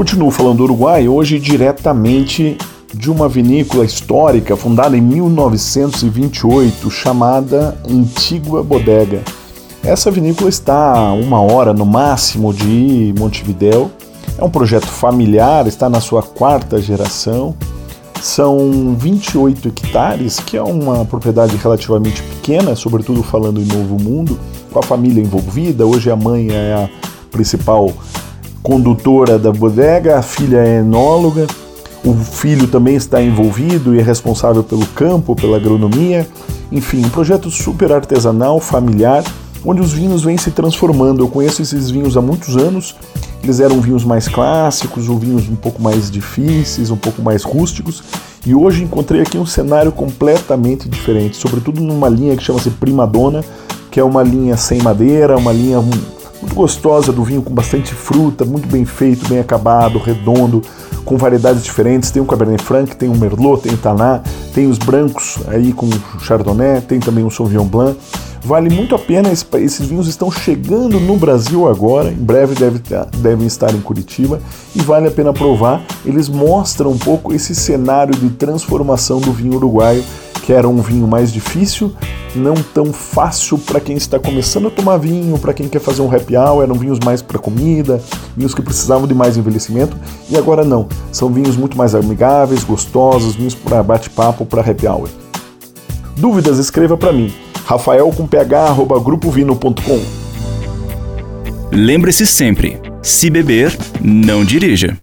Continuo falando do Uruguai, hoje diretamente de uma vinícola histórica fundada em 1928 chamada Antigua Bodega. Essa vinícola está a uma hora no máximo de Montevidéu. É um projeto familiar, está na sua quarta geração. São 28 hectares, que é uma propriedade relativamente pequena, sobretudo falando em Novo Mundo, com a família envolvida. Hoje a mãe é a principal condutora da bodega, a filha é enóloga, o filho também está envolvido e é responsável pelo campo, pela agronomia. Enfim, um projeto super artesanal, familiar, onde os vinhos vêm se transformando. Eu conheço esses vinhos há muitos anos. Eles eram vinhos mais clássicos, ou vinhos um pouco mais difíceis, um pouco mais rústicos. E hoje encontrei aqui um cenário completamente diferente, sobretudo numa linha que chama-se Primadonna, que é uma linha sem madeira, uma linha muito gostosa do vinho, com bastante fruta, muito bem feito, bem acabado, redondo, com variedades diferentes. Tem um Cabernet Franc, tem um Merlot, tem Taná, tem os brancos aí com Chardonnay, tem também um Sauvignon Blanc. Vale muito a pena, esses vinhos estão chegando no Brasil agora, em breve deve, devem estar em Curitiba, e vale a pena provar. Eles mostram um pouco esse cenário de transformação do vinho uruguaio que era um vinho mais difícil, não tão fácil para quem está começando a tomar vinho, para quem quer fazer um happy hour, eram vinhos mais para comida, vinhos que precisavam de mais envelhecimento, e agora não, são vinhos muito mais amigáveis, gostosos, vinhos para bate-papo, para happy hour. Dúvidas, escreva para mim, rafael com ph, grupovino.com. Lembre-se sempre, se beber, não dirija.